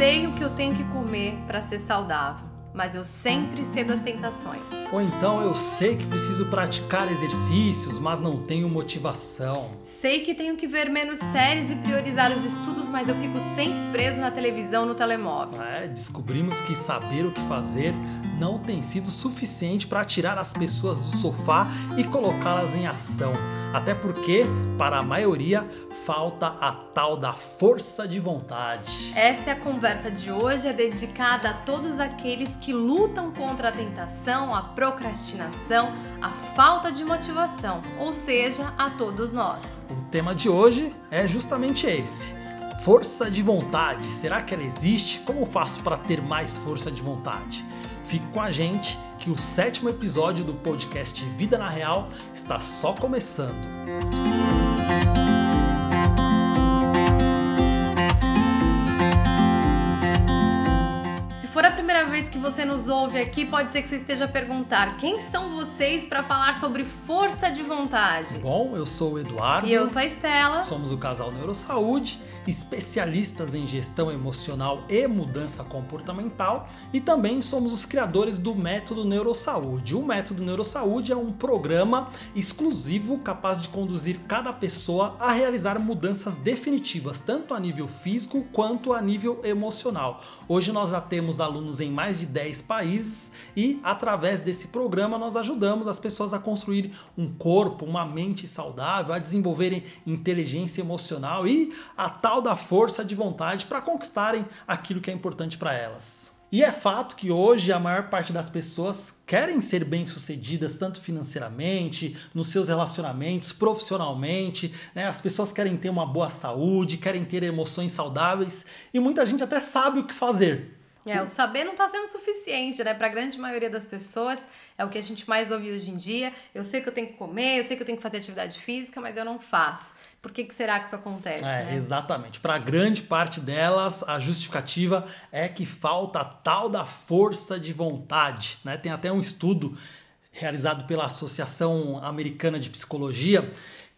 sei o que eu tenho que comer para ser saudável, mas eu sempre cedo às tentações. Ou então eu sei que preciso praticar exercícios, mas não tenho motivação. Sei que tenho que ver menos séries e priorizar os estudos, mas eu fico sempre preso na televisão, no telemóvel. É, descobrimos que saber o que fazer não tem sido suficiente para tirar as pessoas do sofá e colocá-las em ação. Até porque, para a maioria, falta a tal da força de vontade. Essa é a conversa de hoje, é dedicada a todos aqueles que lutam contra a tentação, a procrastinação, a falta de motivação, ou seja, a todos nós. O tema de hoje é justamente esse. Força de vontade. Será que ela existe? Como faço para ter mais força de vontade? Fique com a gente que o sétimo episódio do podcast Vida na Real está só começando. Se vez que você nos ouve aqui, pode ser que você esteja a perguntar: quem são vocês para falar sobre força de vontade? Bom, eu sou o Eduardo. E eu sou a Estela. Somos o casal Neurosaúde especialistas em gestão emocional e mudança comportamental e também somos os criadores do Método Neurosaúde. O Método Neurosaúde é um programa exclusivo capaz de conduzir cada pessoa a realizar mudanças definitivas, tanto a nível físico quanto a nível emocional. Hoje nós já temos alunos em mais de 10 países e através desse programa nós ajudamos as pessoas a construir um corpo, uma mente saudável, a desenvolverem inteligência emocional e a tal da força de vontade para conquistarem aquilo que é importante para elas. E é fato que hoje a maior parte das pessoas querem ser bem-sucedidas, tanto financeiramente, nos seus relacionamentos, profissionalmente. Né? As pessoas querem ter uma boa saúde, querem ter emoções saudáveis e muita gente até sabe o que fazer. É, o saber não está sendo suficiente, né? Para a grande maioria das pessoas, é o que a gente mais ouve hoje em dia. Eu sei que eu tenho que comer, eu sei que eu tenho que fazer atividade física, mas eu não faço. Por que, que será que isso acontece? É, né? exatamente. Para grande parte delas, a justificativa é que falta a tal da força de vontade. Né? Tem até um estudo realizado pela Associação Americana de Psicologia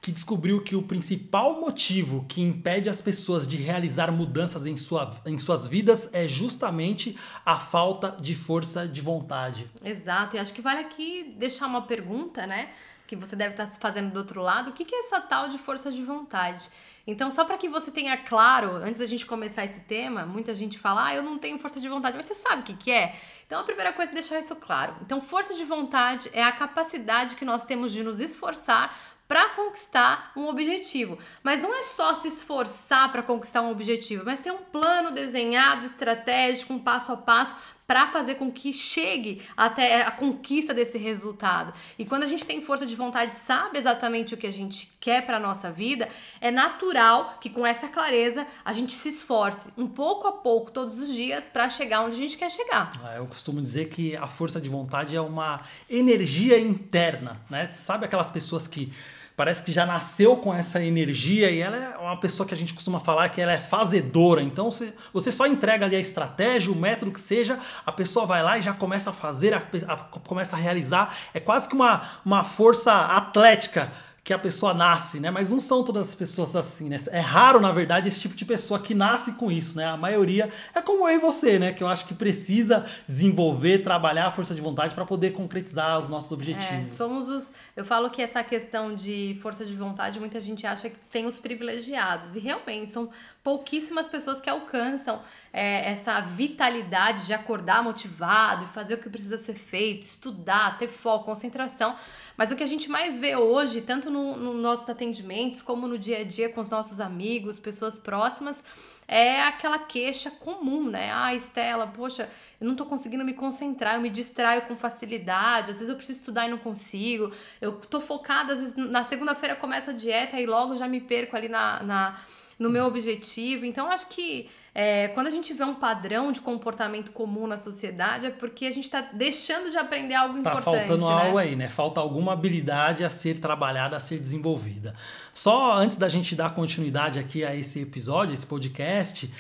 que descobriu que o principal motivo que impede as pessoas de realizar mudanças em, sua, em suas vidas é justamente a falta de força de vontade. Exato, e acho que vale aqui deixar uma pergunta, né? Que você deve estar fazendo do outro lado. O que é essa tal de força de vontade? Então, só para que você tenha claro, antes da gente começar esse tema, muita gente fala, ah, eu não tenho força de vontade, mas você sabe o que, que é? Então, a primeira coisa é deixar isso claro. Então, força de vontade é a capacidade que nós temos de nos esforçar para conquistar um objetivo. Mas não é só se esforçar para conquistar um objetivo, mas ter um plano desenhado, estratégico, um passo a passo para fazer com que chegue até a conquista desse resultado. E quando a gente tem força de vontade, sabe exatamente o que a gente quer para nossa vida, é natural que com essa clareza a gente se esforce um pouco a pouco todos os dias para chegar onde a gente quer chegar. Ah, eu costumo dizer que a força de vontade é uma energia interna, né? Sabe aquelas pessoas que parece que já nasceu com essa energia e ela é uma pessoa que a gente costuma falar que ela é fazedora. Então você, você só entrega ali a estratégia, o método que seja, a pessoa vai lá e já começa a fazer, a, a, começa a realizar. É quase que uma, uma força atlética que a pessoa nasce, né? Mas não são todas as pessoas assim, né? É raro, na verdade, esse tipo de pessoa que nasce com isso, né? A maioria é como eu e você, né? Que eu acho que precisa desenvolver, trabalhar a força de vontade para poder concretizar os nossos objetivos. É, somos os. Eu falo que essa questão de força de vontade, muita gente acha que tem os privilegiados. E realmente são pouquíssimas pessoas que alcançam é, essa vitalidade de acordar motivado e fazer o que precisa ser feito, estudar, ter foco, concentração. Mas o que a gente mais vê hoje, tanto nos no nossos atendimentos, como no dia a dia com os nossos amigos, pessoas próximas, é aquela queixa comum, né? Ah, Estela, poxa, eu não tô conseguindo me concentrar, eu me distraio com facilidade, às vezes eu preciso estudar e não consigo, eu tô focada, às vezes na segunda-feira começa a dieta e logo já me perco ali na, na no meu objetivo. Então, acho que é, quando a gente vê um padrão de comportamento comum na sociedade, é porque a gente está deixando de aprender algo tá importante. Tá faltando né? algo aí, né? Falta alguma habilidade a ser trabalhada, a ser desenvolvida. Só antes da gente dar continuidade aqui a esse episódio, esse podcast,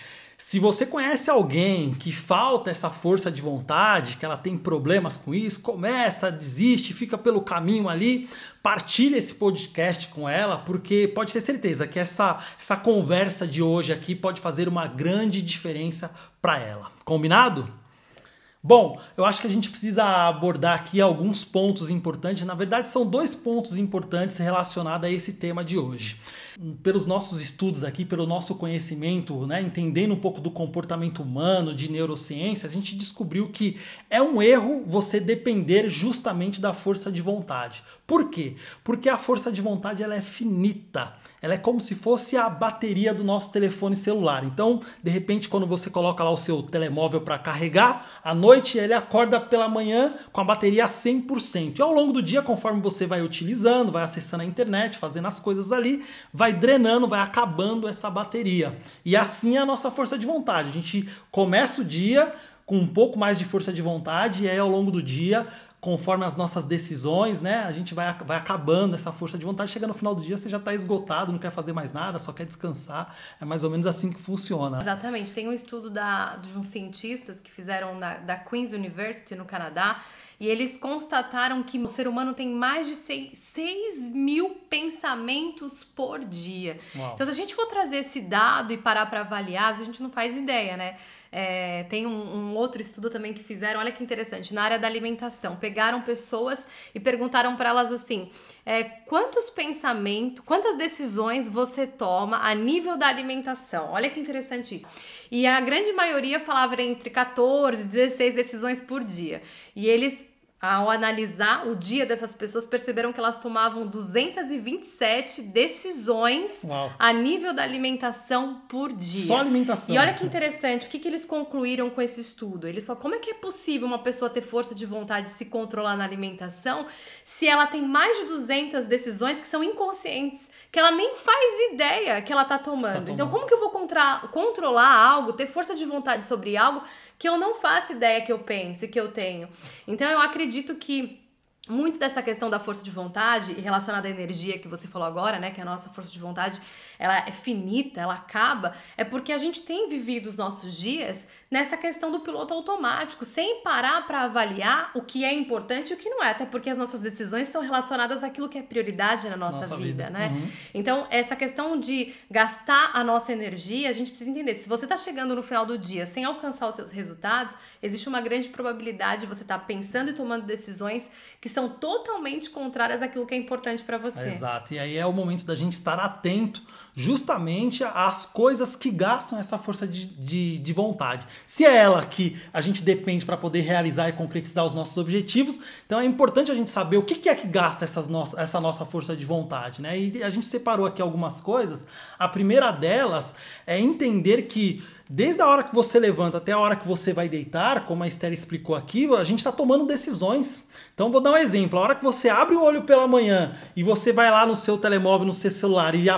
Se você conhece alguém que falta essa força de vontade, que ela tem problemas com isso, começa, desiste, fica pelo caminho ali, partilhe esse podcast com ela, porque pode ter certeza que essa, essa conversa de hoje aqui pode fazer uma grande diferença para ela. Combinado? Bom, eu acho que a gente precisa abordar aqui alguns pontos importantes. Na verdade, são dois pontos importantes relacionados a esse tema de hoje. Pelos nossos estudos aqui, pelo nosso conhecimento, né, entendendo um pouco do comportamento humano, de neurociência, a gente descobriu que é um erro você depender justamente da força de vontade. Por quê? Porque a força de vontade ela é finita ela é como se fosse a bateria do nosso telefone celular. Então, de repente, quando você coloca lá o seu telemóvel para carregar, à noite ele acorda pela manhã com a bateria a 100%. E ao longo do dia, conforme você vai utilizando, vai acessando a internet, fazendo as coisas ali, vai drenando, vai acabando essa bateria. E assim é a nossa força de vontade. A gente começa o dia com um pouco mais de força de vontade e aí ao longo do dia conforme as nossas decisões, né, a gente vai, vai acabando essa força de vontade. Chega no final do dia, você já está esgotado, não quer fazer mais nada, só quer descansar. É mais ou menos assim que funciona. Exatamente. Tem um estudo da, de uns cientistas que fizeram na, da Queen's University, no Canadá, e eles constataram que o ser humano tem mais de 6, 6 mil pensamentos por dia. Uau. Então, se a gente for trazer esse dado e parar para avaliar, a gente não faz ideia, né? É, tem um, um, outro estudo também que fizeram, olha que interessante, na área da alimentação. Pegaram pessoas e perguntaram para elas assim: é, quantos pensamentos, quantas decisões você toma a nível da alimentação? Olha que interessante isso. E a grande maioria falava entre 14 e 16 decisões por dia. E eles ao analisar o dia dessas pessoas, perceberam que elas tomavam 227 decisões Uau. a nível da alimentação por dia. Só alimentação. E olha que interessante, o que, que eles concluíram com esse estudo? Eles só, como é que é possível uma pessoa ter força de vontade de se controlar na alimentação se ela tem mais de 200 decisões que são inconscientes, que ela nem faz ideia que ela tá tomando. Tá tomando. Então, como que eu vou controlar algo, ter força de vontade sobre algo que eu não faço ideia que eu penso e que eu tenho. Então eu acredito que muito dessa questão da força de vontade e relacionada à energia que você falou agora, né, que a nossa força de vontade, ela é finita, ela acaba, é porque a gente tem vivido os nossos dias nessa questão do piloto automático, sem parar para avaliar o que é importante e o que não é, até porque as nossas decisões são relacionadas àquilo que é prioridade na nossa, nossa vida, vida, né? Uhum. Então, essa questão de gastar a nossa energia, a gente precisa entender, se você está chegando no final do dia sem alcançar os seus resultados, existe uma grande probabilidade de você estar tá pensando e tomando decisões que são totalmente contrárias àquilo que é importante para você. Exato. E aí é o momento da gente estar atento justamente às coisas que gastam essa força de, de, de vontade. Se é ela que a gente depende para poder realizar e concretizar os nossos objetivos, então é importante a gente saber o que, que é que gasta essas no essa nossa força de vontade. Né? E a gente separou aqui algumas coisas. A primeira delas é entender que Desde a hora que você levanta até a hora que você vai deitar, como a Esther explicou aqui, a gente está tomando decisões. Então vou dar um exemplo. A hora que você abre o olho pela manhã e você vai lá no seu telemóvel, no seu celular e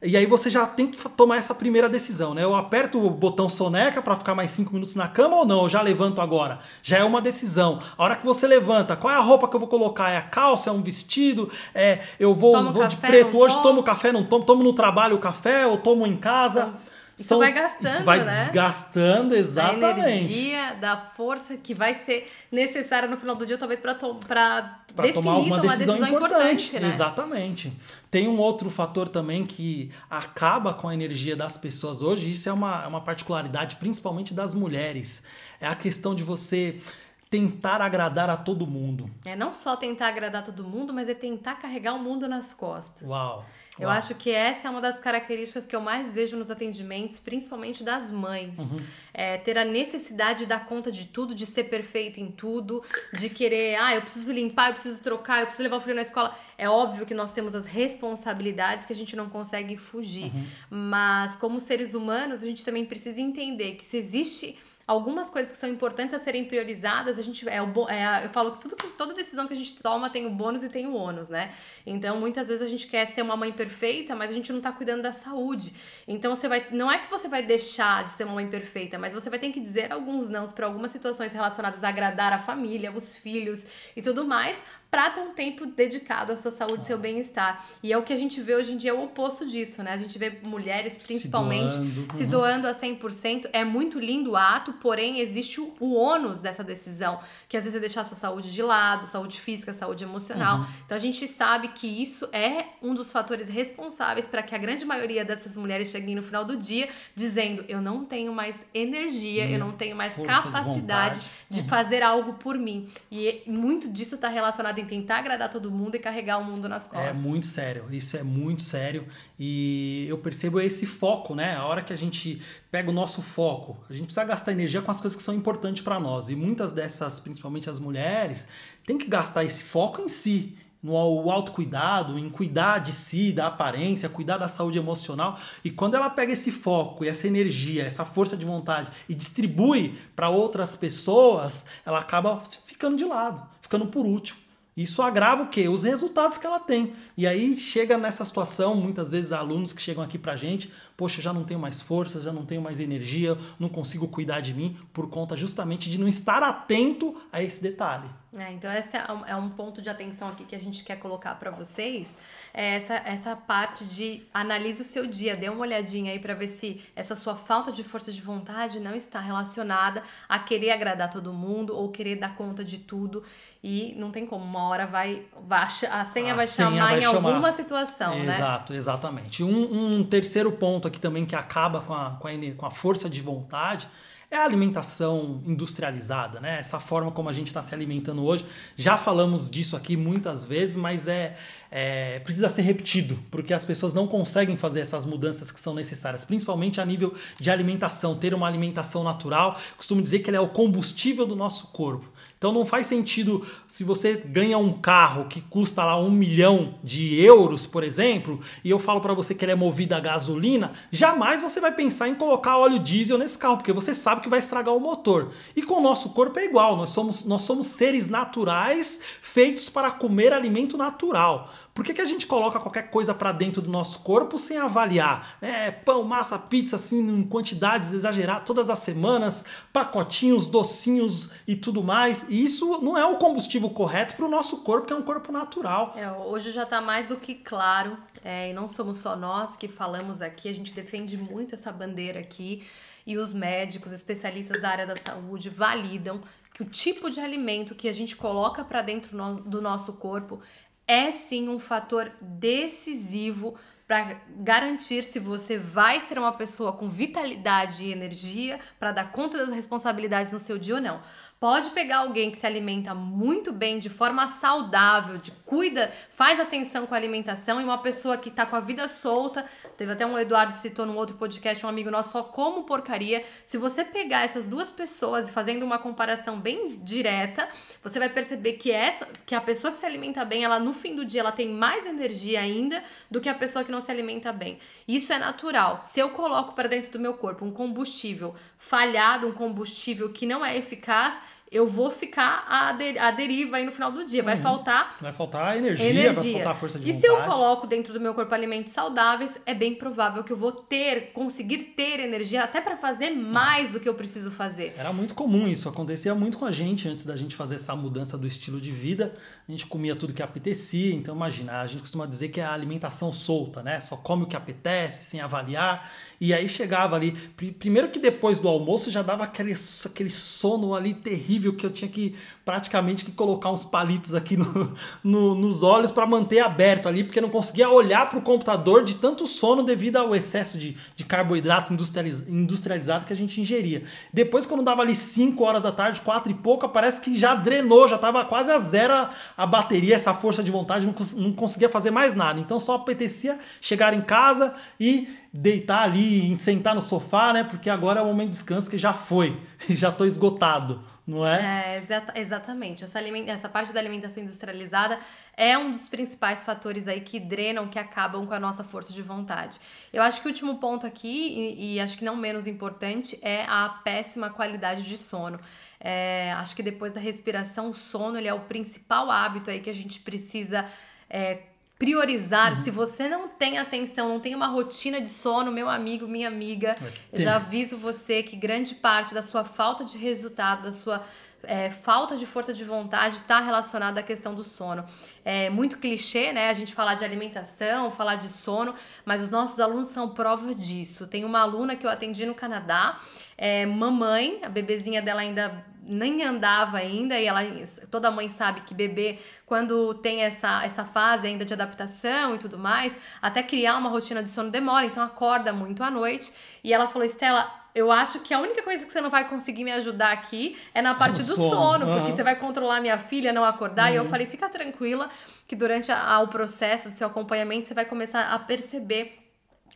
e aí você já tem que tomar essa primeira decisão, né? Eu aperto o botão soneca para ficar mais 5 minutos na cama ou não? Eu já levanto agora. Já é uma decisão. A hora que você levanta, qual é a roupa que eu vou colocar? É a calça? É um vestido? É, eu vou, vou café, de preto hoje, tomo. tomo café, não tomo? Tomo no trabalho o café ou tomo em casa? Então isso São, vai gastando, isso vai né? desgastando, exatamente. A energia, da força que vai ser necessária no final do dia, talvez para definir, tomar uma decisão, decisão importante. importante né? Exatamente. Tem um outro fator também que acaba com a energia das pessoas hoje, isso é uma, é uma particularidade principalmente das mulheres. É a questão de você tentar agradar a todo mundo. É não só tentar agradar todo mundo, mas é tentar carregar o mundo nas costas. Uau. Eu acho que essa é uma das características que eu mais vejo nos atendimentos, principalmente das mães. Uhum. É, ter a necessidade de dar conta de tudo, de ser perfeita em tudo, de querer, ah, eu preciso limpar, eu preciso trocar, eu preciso levar o filho na escola. É óbvio que nós temos as responsabilidades que a gente não consegue fugir. Uhum. Mas, como seres humanos, a gente também precisa entender que se existe algumas coisas que são importantes a serem priorizadas, a gente é, o, é eu falo que tudo toda decisão que a gente toma tem o bônus e tem o ônus, né? Então, muitas vezes a gente quer ser uma mãe perfeita, mas a gente não tá cuidando da saúde. Então, você vai não é que você vai deixar de ser uma mãe perfeita, mas você vai ter que dizer alguns nãos para algumas situações relacionadas a agradar a família, os filhos e tudo mais, para ter um tempo dedicado à sua saúde e seu bem-estar. E é o que a gente vê hoje em dia, é o oposto disso, né? A gente vê mulheres, principalmente, se doando, se doando a 100%. É muito lindo o ato, porém existe o, o ônus dessa decisão, que às vezes é deixar a sua saúde de lado, saúde física, saúde emocional. Uhum. Então a gente sabe que isso é um dos fatores responsáveis para que a grande maioria dessas mulheres cheguem no final do dia dizendo: eu não tenho mais energia, eu não tenho mais capacidade de, de uhum. fazer algo por mim. E muito disso está relacionado em tentar agradar todo mundo e carregar o mundo nas é costas. É muito sério, isso é muito sério. E eu percebo esse foco, né? A hora que a gente pega o nosso foco, a gente precisa gastar energia com as coisas que são importantes para nós. E muitas dessas, principalmente as mulheres, tem que gastar esse foco em si no autocuidado, em cuidar de si, da aparência, cuidar da saúde emocional. E quando ela pega esse foco e essa energia, essa força de vontade e distribui para outras pessoas, ela acaba ficando de lado, ficando por último. Isso agrava o quê? Os resultados que ela tem. E aí chega nessa situação, muitas vezes alunos que chegam aqui pra gente, poxa, já não tenho mais força, já não tenho mais energia, não consigo cuidar de mim por conta justamente de não estar atento a esse detalhe. É, então esse é um, é ponto de atenção aqui que a gente quer colocar para vocês, é essa, essa parte de analise o seu dia, dê uma olhadinha aí para ver se essa sua falta de força de vontade não está relacionada a querer agradar todo mundo ou querer dar conta de tudo e não tem como, uma hora vai, vai a senha a vai senha chamar vai em chamar. alguma situação, Exato, né? Exato, exatamente. Um, um terceiro ponto aqui também que acaba com a, com a, com a força de vontade é a alimentação industrializada, né? Essa forma como a gente está se alimentando hoje. Já falamos disso aqui muitas vezes, mas é, é, precisa ser repetido, porque as pessoas não conseguem fazer essas mudanças que são necessárias, principalmente a nível de alimentação. Ter uma alimentação natural, costumo dizer que ele é o combustível do nosso corpo. Então não faz sentido se você ganha um carro que custa lá um milhão de euros, por exemplo, e eu falo para você que ele é movido a gasolina, jamais você vai pensar em colocar óleo diesel nesse carro, porque você sabe que vai estragar o motor. E com o nosso corpo é igual, nós somos, nós somos seres naturais feitos para comer alimento natural. Por que, que a gente coloca qualquer coisa para dentro do nosso corpo sem avaliar? É, pão, massa, pizza, assim, em quantidades exageradas, todas as semanas, pacotinhos, docinhos e tudo mais. E isso não é o combustível correto para o nosso corpo, que é um corpo natural. É, hoje já está mais do que claro, é, e não somos só nós que falamos aqui, a gente defende muito essa bandeira aqui. E os médicos, especialistas da área da saúde validam que o tipo de alimento que a gente coloca para dentro do nosso corpo é sim um fator decisivo para garantir se você vai ser uma pessoa com vitalidade e energia para dar conta das responsabilidades no seu dia ou não. Pode pegar alguém que se alimenta muito bem, de forma saudável, de cuida, faz atenção com a alimentação, e uma pessoa que tá com a vida solta. Teve até um Eduardo citou num outro podcast, um amigo nosso, só como porcaria. Se você pegar essas duas pessoas e fazendo uma comparação bem direta, você vai perceber que essa, que a pessoa que se alimenta bem, ela no fim do dia ela tem mais energia ainda do que a pessoa que não se alimenta bem. Isso é natural. Se eu coloco para dentro do meu corpo um combustível falhado, um combustível que não é eficaz, eu vou ficar à, de, à deriva aí no final do dia. Vai uhum. faltar. Vai faltar energia, energia, vai faltar força de e vontade. E se eu coloco dentro do meu corpo alimentos saudáveis, é bem provável que eu vou ter, conseguir ter energia até para fazer mais do que eu preciso fazer. Era muito comum isso, acontecia muito com a gente antes da gente fazer essa mudança do estilo de vida. A gente comia tudo que apetecia, então imagina, a gente costuma dizer que é a alimentação solta, né? Só come o que apetece, sem avaliar. E aí chegava ali, primeiro que depois do almoço já dava aquele, aquele sono ali terrível que eu tinha que praticamente que colocar uns palitos aqui no, no nos olhos para manter aberto ali, porque não conseguia olhar para o computador de tanto sono devido ao excesso de, de carboidrato industrializ, industrializado que a gente ingeria. Depois, quando dava ali 5 horas da tarde, 4 e pouca, parece que já drenou, já estava quase a zero a bateria, essa força de vontade, não, não conseguia fazer mais nada. Então só apetecia chegar em casa e deitar ali, sentar no sofá, né? Porque agora é o momento de descanso que já foi, já estou esgotado, não é? É, exatamente. Essa, essa parte da alimentação industrializada é um dos principais fatores aí que drenam, que acabam com a nossa força de vontade. Eu acho que o último ponto aqui, e, e acho que não menos importante, é a péssima qualidade de sono. É, acho que depois da respiração, o sono ele é o principal hábito aí que a gente precisa é, priorizar. Uhum. Se você não tem atenção, não tem uma rotina de sono, meu amigo, minha amiga, eu já aviso você que grande parte da sua falta de resultado, da sua é, falta de força de vontade está relacionada à questão do sono. É muito clichê, né? A gente falar de alimentação, falar de sono, mas os nossos alunos são prova disso. Tem uma aluna que eu atendi no Canadá, é, mamãe, a bebezinha dela ainda nem andava ainda e ela toda mãe sabe que bebê quando tem essa, essa fase ainda de adaptação e tudo mais, até criar uma rotina de sono demora, então acorda muito à noite. E ela falou: "Estela, eu acho que a única coisa que você não vai conseguir me ajudar aqui é na parte do sono, sono uhum. porque você vai controlar minha filha não acordar". Uhum. E eu uhum. falei: "Fica tranquila que durante a, a, o processo de seu acompanhamento você vai começar a perceber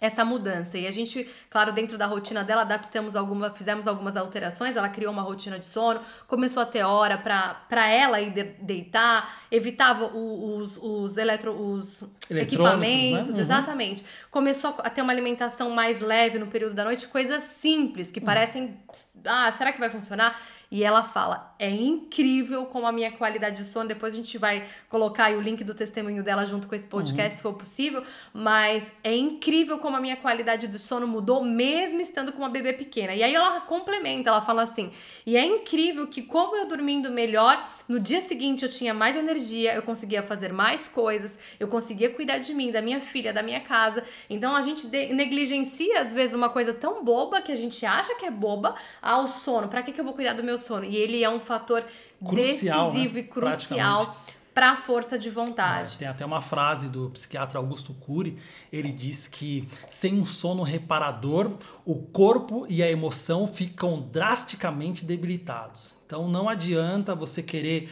essa mudança. E a gente, claro, dentro da rotina dela, adaptamos alguma, fizemos algumas alterações. Ela criou uma rotina de sono, começou a ter hora para ela ir de, deitar, evitava os, os, eletro, os equipamentos, né? uhum. exatamente. Começou a ter uma alimentação mais leve no período da noite, coisas simples que uhum. parecem. Ah, será que vai funcionar? E ela fala: é incrível como a minha qualidade de sono. Depois a gente vai colocar aí o link do testemunho dela junto com esse podcast, uhum. se for possível. Mas é incrível como a minha qualidade de sono mudou, mesmo estando com uma bebê pequena. E aí ela complementa, ela fala assim: e é incrível que, como eu dormindo melhor, no dia seguinte eu tinha mais energia, eu conseguia fazer mais coisas, eu conseguia cuidar de mim, da minha filha, da minha casa. Então a gente negligencia, às vezes, uma coisa tão boba que a gente acha que é boba, ao sono. Pra que, que eu vou cuidar do meu sono. E ele é um fator crucial, decisivo né? e crucial para a força de vontade. É, tem até uma frase do psiquiatra Augusto Cury, ele diz que sem um sono reparador, o corpo e a emoção ficam drasticamente debilitados. Então não adianta você querer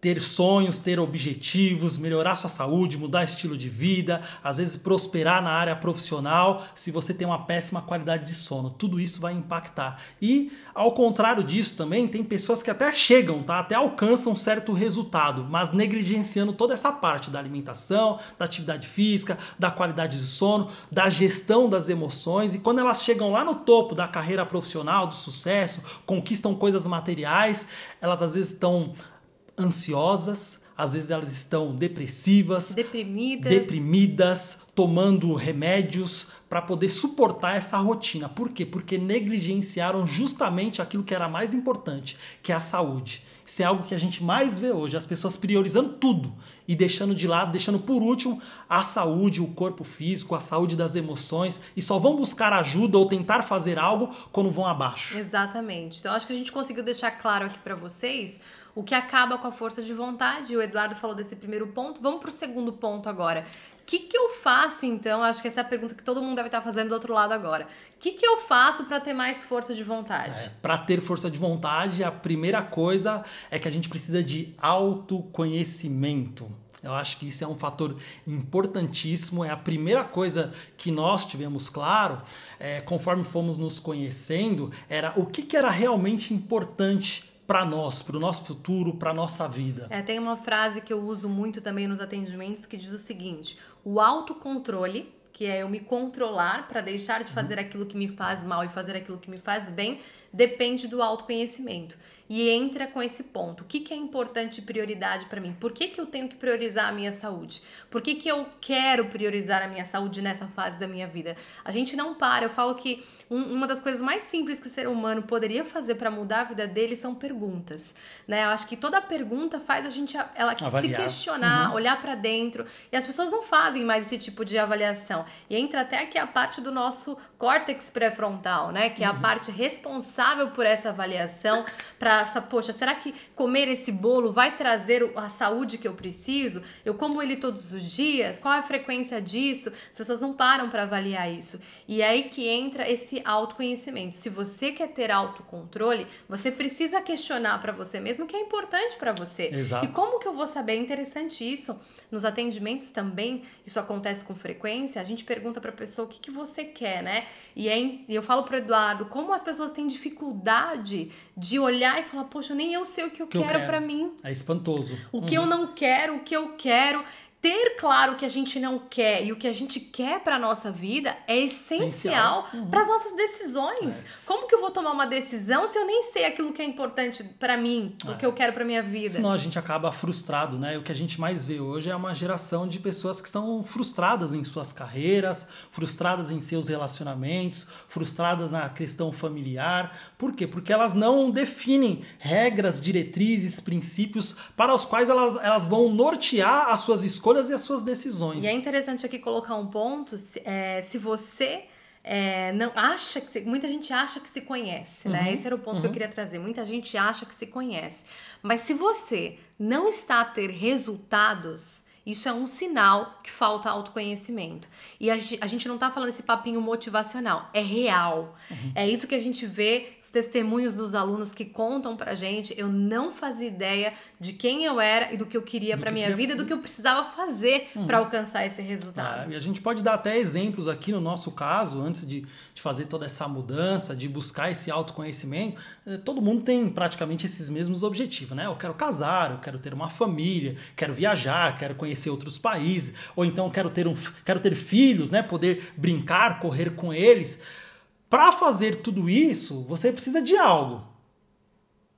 ter sonhos, ter objetivos, melhorar sua saúde, mudar estilo de vida, às vezes prosperar na área profissional, se você tem uma péssima qualidade de sono. Tudo isso vai impactar. E ao contrário disso também, tem pessoas que até chegam, tá? Até alcançam um certo resultado, mas negligenciando toda essa parte da alimentação, da atividade física, da qualidade de sono, da gestão das emoções e quando elas chegam lá no topo da carreira profissional, do sucesso, conquistam coisas materiais, elas às vezes estão ansiosas, às vezes elas estão depressivas, deprimidas, deprimidas tomando remédios para poder suportar essa rotina. Por quê? Porque negligenciaram justamente aquilo que era mais importante, que é a saúde. Isso é algo que a gente mais vê hoje, as pessoas priorizando tudo e deixando de lado, deixando por último a saúde, o corpo físico, a saúde das emoções e só vão buscar ajuda ou tentar fazer algo quando vão abaixo. Exatamente. Então acho que a gente conseguiu deixar claro aqui para vocês o que acaba com a força de vontade. O Eduardo falou desse primeiro ponto. Vamos para o segundo ponto agora. O que, que eu faço então? Acho que essa é a pergunta que todo mundo deve estar fazendo do outro lado agora. O que, que eu faço para ter mais força de vontade? É, para ter força de vontade, a primeira coisa é que a gente precisa de autoconhecimento. Eu acho que isso é um fator importantíssimo. É a primeira coisa que nós tivemos claro, é, conforme fomos nos conhecendo, era o que, que era realmente importante para nós, para o nosso futuro, para nossa vida. É, tem uma frase que eu uso muito também nos atendimentos que diz o seguinte: o autocontrole, que é eu me controlar para deixar de fazer uhum. aquilo que me faz mal e fazer aquilo que me faz bem, depende do autoconhecimento e entra com esse ponto. O que, que é importante prioridade para mim? Por que, que eu tenho que priorizar a minha saúde? Por que, que eu quero priorizar a minha saúde nessa fase da minha vida? A gente não para. Eu falo que um, uma das coisas mais simples que o ser humano poderia fazer para mudar a vida dele são perguntas. Né? Eu acho que toda pergunta faz a gente ela se questionar, uhum. olhar para dentro. E as pessoas não fazem mais esse tipo de avaliação. E entra até aqui a parte do nosso córtex pré-frontal, né? Que é a uhum. parte responsável por essa avaliação para poxa, será que comer esse bolo vai trazer a saúde que eu preciso? Eu como ele todos os dias? Qual é a frequência disso? As pessoas não param para avaliar isso. E é aí que entra esse autoconhecimento. Se você quer ter autocontrole, você precisa questionar para você mesmo o que é importante para você. Exato. E como que eu vou saber? É interessante isso. Nos atendimentos também, isso acontece com frequência. A gente pergunta para a pessoa o que, que você quer, né? E, é, eu falo para Eduardo como as pessoas têm dificuldade de olhar e fala, poxa, nem eu sei o que eu que quero, quero. para mim. É espantoso. O uhum. que eu não quero, o que eu quero. Ter claro o que a gente não quer e o que a gente quer para nossa vida é essencial uhum. para as nossas decisões. É. Como que eu vou tomar uma decisão se eu nem sei aquilo que é importante para mim, é. o que eu quero para minha vida? Senão a gente acaba frustrado, né? O que a gente mais vê hoje é uma geração de pessoas que estão frustradas em suas carreiras, frustradas em seus relacionamentos, frustradas na questão familiar. Por quê? Porque elas não definem regras, diretrizes, princípios para os quais elas, elas vão nortear as suas escolhas escolhas e as suas decisões. E é interessante aqui colocar um ponto, se, é, se você é, não acha que se, muita gente acha que se conhece, né? uhum, né? Esse era o ponto uhum. que eu uhum. queria trazer. Muita gente acha que se conhece, mas se você não está a ter resultados isso é um sinal que falta autoconhecimento. E a gente, a gente não tá falando esse papinho motivacional, é real. Uhum. É isso que a gente vê, os testemunhos dos alunos que contam pra gente. Eu não fazia ideia de quem eu era e do que eu queria para minha vida, do que eu precisava fazer uhum. para alcançar esse resultado. É, e a gente pode dar até exemplos aqui no nosso caso, antes de, de fazer toda essa mudança, de buscar esse autoconhecimento. É, todo mundo tem praticamente esses mesmos objetivos, né? Eu quero casar, eu quero ter uma família, quero viajar, quero conhecer conhecer outros países, ou então quero ter, um, quero ter filhos, né? poder brincar, correr com eles. Para fazer tudo isso, você precisa de algo.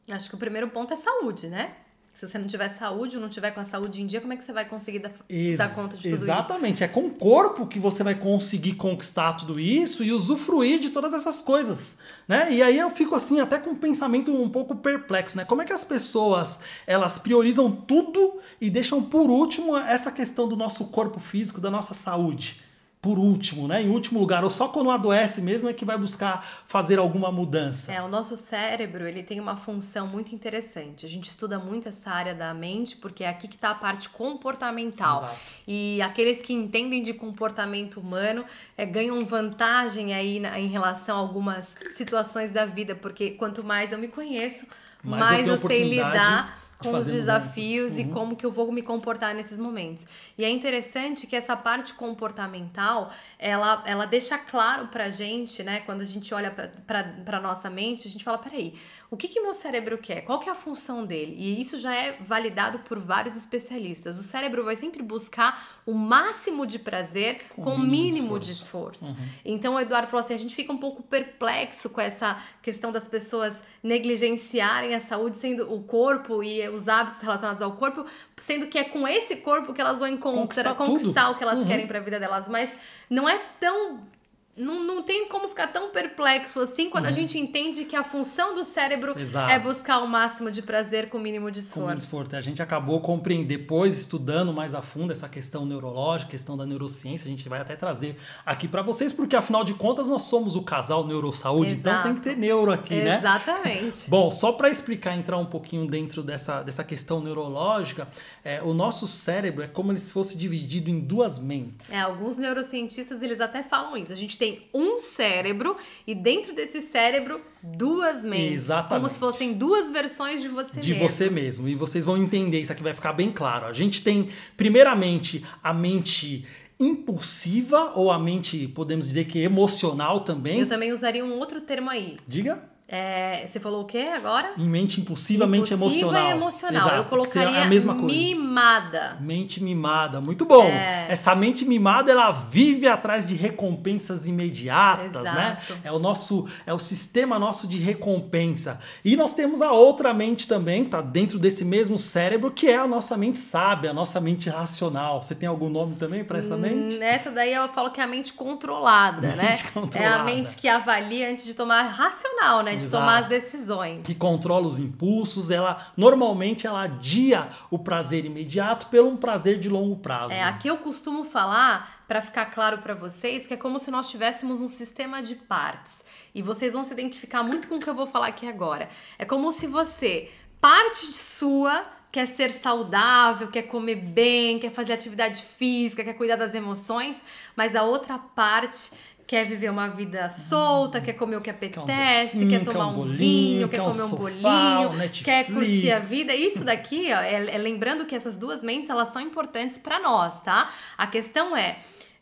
Acho que o primeiro ponto é saúde, né? Se você não tiver saúde ou não tiver com a saúde em dia, como é que você vai conseguir dar, Ex dar conta de tudo exatamente. isso? Exatamente. É com o corpo que você vai conseguir conquistar tudo isso e usufruir de todas essas coisas, né? E aí eu fico assim até com um pensamento um pouco perplexo, né? Como é que as pessoas, elas priorizam tudo e deixam por último essa questão do nosso corpo físico, da nossa saúde? Por último, né? Em último lugar, ou só quando adoece mesmo é que vai buscar fazer alguma mudança. É, o nosso cérebro, ele tem uma função muito interessante. A gente estuda muito essa área da mente porque é aqui que está a parte comportamental. Exato. E aqueles que entendem de comportamento humano é, ganham vantagem aí na, em relação a algumas situações da vida, porque quanto mais eu me conheço, mais, mais eu, eu sei lidar com os desafios uhum. e como que eu vou me comportar nesses momentos. E é interessante que essa parte comportamental, ela, ela deixa claro pra gente, né, quando a gente olha pra, pra, pra nossa mente, a gente fala, peraí, o que que meu cérebro quer? Qual que é a função dele? E isso já é validado por vários especialistas. O cérebro vai sempre buscar o máximo de prazer com, com o mínimo de esforço. De esforço. Uhum. Então o Eduardo falou assim, a gente fica um pouco perplexo com essa questão das pessoas negligenciarem a saúde, sendo o corpo e os hábitos relacionados ao corpo, sendo que é com esse corpo que elas vão encontrar, conquistar, conquistar o que elas uhum. querem para a vida delas, mas não é tão não, não tem como ficar tão perplexo assim quando uhum. a gente entende que a função do cérebro Exato. é buscar o máximo de prazer com o mínimo de esforço. Com esforço. A gente acabou compreendendo, depois estudando mais a fundo essa questão neurológica, questão da neurociência, a gente vai até trazer aqui para vocês, porque afinal de contas nós somos o casal Neurosaúde, Exato. então tem que ter neuro aqui, né? Exatamente. Bom, só para explicar, entrar um pouquinho dentro dessa, dessa questão neurológica, é, o nosso cérebro é como se fosse dividido em duas mentes. É, alguns neurocientistas eles até falam isso. A gente tem tem um cérebro e dentro desse cérebro duas mentes. Exatamente. Como se fossem duas versões de você de mesmo. De você mesmo. E vocês vão entender, isso aqui vai ficar bem claro. A gente tem, primeiramente, a mente impulsiva ou a mente, podemos dizer que emocional também. Eu também usaria um outro termo aí. Diga. É, você falou o que agora? Em mente impulsiva, mente emocional. e emocional. Exato, Eu colocaria a mesma coisa. mimada. Mente mimada, muito bom. É. Essa mente mimada, ela vive atrás de recompensas imediatas, né? Exato. né? É o nosso, é o sistema nosso de recompensa. E nós temos a outra mente também, tá dentro desse mesmo cérebro, que é a nossa mente sábia, a nossa mente racional. Você tem algum nome também para essa hum, mente? Nessa daí eu falo que é a mente controlada, mente né? Controlada. É a mente que avalia antes de tomar racional, né? De tomar as decisões. Que controla os impulsos, ela normalmente ela adia o prazer imediato pelo um prazer de longo prazo. É, aqui eu costumo falar, para ficar claro para vocês, que é como se nós tivéssemos um sistema de partes. E vocês vão se identificar muito com o que eu vou falar aqui agora. É como se você, parte sua, quer ser saudável, quer comer bem, quer fazer atividade física, quer cuidar das emoções, mas a outra parte quer viver uma vida solta, hum, quer comer o que apetece, quer, um quer tomar quer um, bolinho, vinho, quer, quer comer um, sofá, bolinho, Netflix. quer curtir a vida. Isso daqui, ó, é, é lembrando que essas duas mentes elas são importantes para nós, tá? A questão é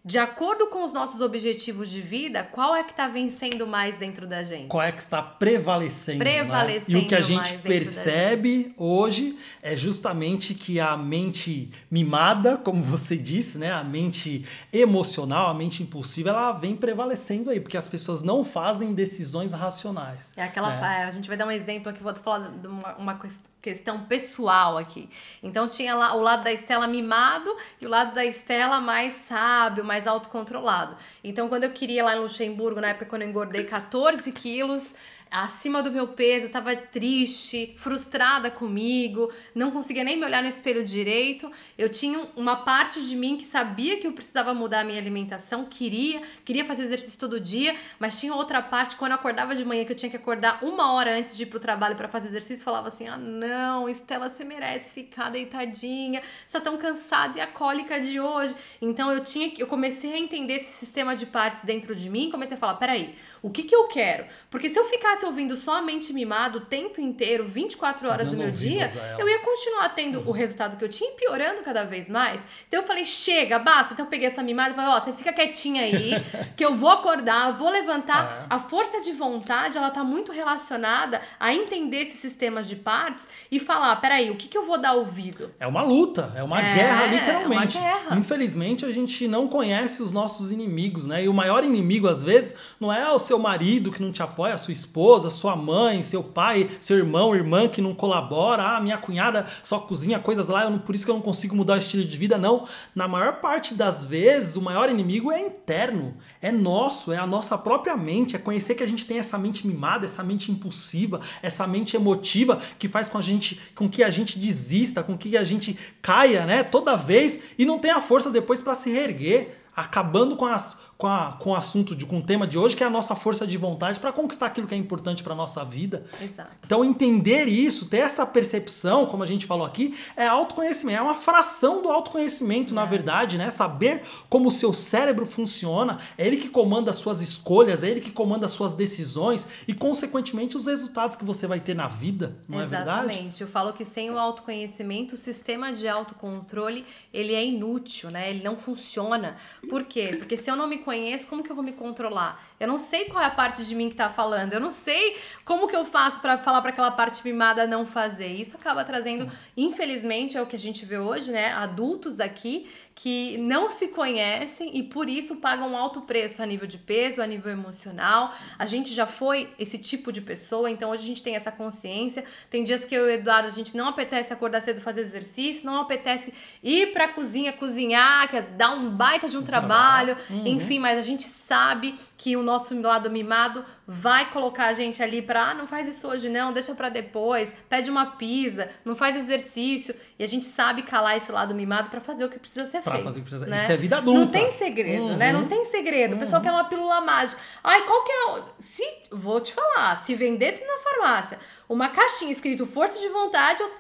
de acordo com os nossos objetivos de vida, qual é que está vencendo mais dentro da gente? Qual é que está prevalecendo? Prevalecendo né? E o que a gente percebe hoje é justamente que a mente mimada, como você disse, né? A mente emocional, a mente impulsiva, ela vem prevalecendo aí, porque as pessoas não fazem decisões racionais. É aquela. né? A gente vai dar um exemplo aqui, vou falar de uma, uma questão pessoal aqui. Então tinha lá o lado da Estela mimado e o lado da Estela mais sábio, mais autocontrolado. Então quando eu queria lá em Luxemburgo, na época quando eu engordei 14 quilos, acima do meu peso, tava triste, frustrada comigo, não conseguia nem me olhar no espelho direito. Eu tinha uma parte de mim que sabia que eu precisava mudar a minha alimentação, queria, queria fazer exercício todo dia, mas tinha outra parte quando eu acordava de manhã que eu tinha que acordar uma hora antes de ir pro trabalho para fazer exercício, falava assim: "Ah, não, Estela, você merece ficar deitadinha. Você tá tão cansada e a cólica de hoje". Então eu tinha que eu comecei a entender esse sistema de partes dentro de mim, comecei a falar: "Peraí, o que que eu quero?" Porque se eu ficasse ouvindo somente mimado o tempo inteiro, 24 horas do meu dia, eu ia continuar tendo o resultado que eu tinha e piorando cada vez mais. Então eu falei, chega, basta. Então eu peguei essa mimada e falei, ó, você fica quietinha aí, que eu vou acordar, vou levantar. É. A força de vontade, ela tá muito relacionada a entender esses sistemas de partes e falar, peraí, o que, que eu vou dar ouvido? É uma luta, é uma É, guerra, é literalmente. uma guerra. Infelizmente, a gente não conhece os nossos inimigos, né? E o maior inimigo, às vezes, não é o seu marido que não te apoia, a sua esposa, sua mãe, seu pai, seu irmão, irmã que não colabora. Ah, minha cunhada só cozinha coisas lá, não- por isso que eu não consigo mudar o estilo de vida. Não. Na maior parte das vezes, o maior inimigo é interno, é nosso, é a nossa própria mente, é conhecer que a gente tem essa mente mimada, essa mente impulsiva, essa mente emotiva que faz com a gente, com que a gente desista, com que a gente caia, né, toda vez e não tenha força depois para se reerguer, acabando com as com, a, com o assunto de com o tema de hoje, que é a nossa força de vontade para conquistar aquilo que é importante para nossa vida. Exato. Então, entender isso, ter essa percepção, como a gente falou aqui, é autoconhecimento. É uma fração do autoconhecimento, na verdade, né? Saber como o seu cérebro funciona, é ele que comanda as suas escolhas, é ele que comanda as suas decisões e, consequentemente, os resultados que você vai ter na vida, não é verdade? Exatamente. Eu falo que sem o autoconhecimento, o sistema de autocontrole, ele é inútil, né? Ele não funciona. Por quê? Porque se eu não me conheço, como que eu vou me controlar? Eu não sei qual é a parte de mim que tá falando. Eu não sei como que eu faço para falar para aquela parte mimada não fazer. Isso acaba trazendo, infelizmente, é o que a gente vê hoje, né? Adultos aqui que não se conhecem e por isso pagam um alto preço a nível de peso, a nível emocional. A gente já foi esse tipo de pessoa, então hoje a gente tem essa consciência. Tem dias que eu e o Eduardo, a gente não apetece acordar cedo fazer exercício, não apetece ir pra cozinha cozinhar, que é dar um baita de um trabalho, enfim, mas a gente sabe que o nosso lado mimado vai colocar a gente ali pra, ah, não faz isso hoje não, deixa pra depois, pede uma pizza, não faz exercício, e a gente sabe calar esse lado mimado pra fazer o que precisa ser Pra fazer o que precisa- né? Isso é vida adulta. Não tem segredo, né? Não tem segredo. O pessoal quer uma pílula mágica. Ai, qual que é. Se, vou te falar, se vendesse na farmácia uma caixinha escrito força de vontade, eu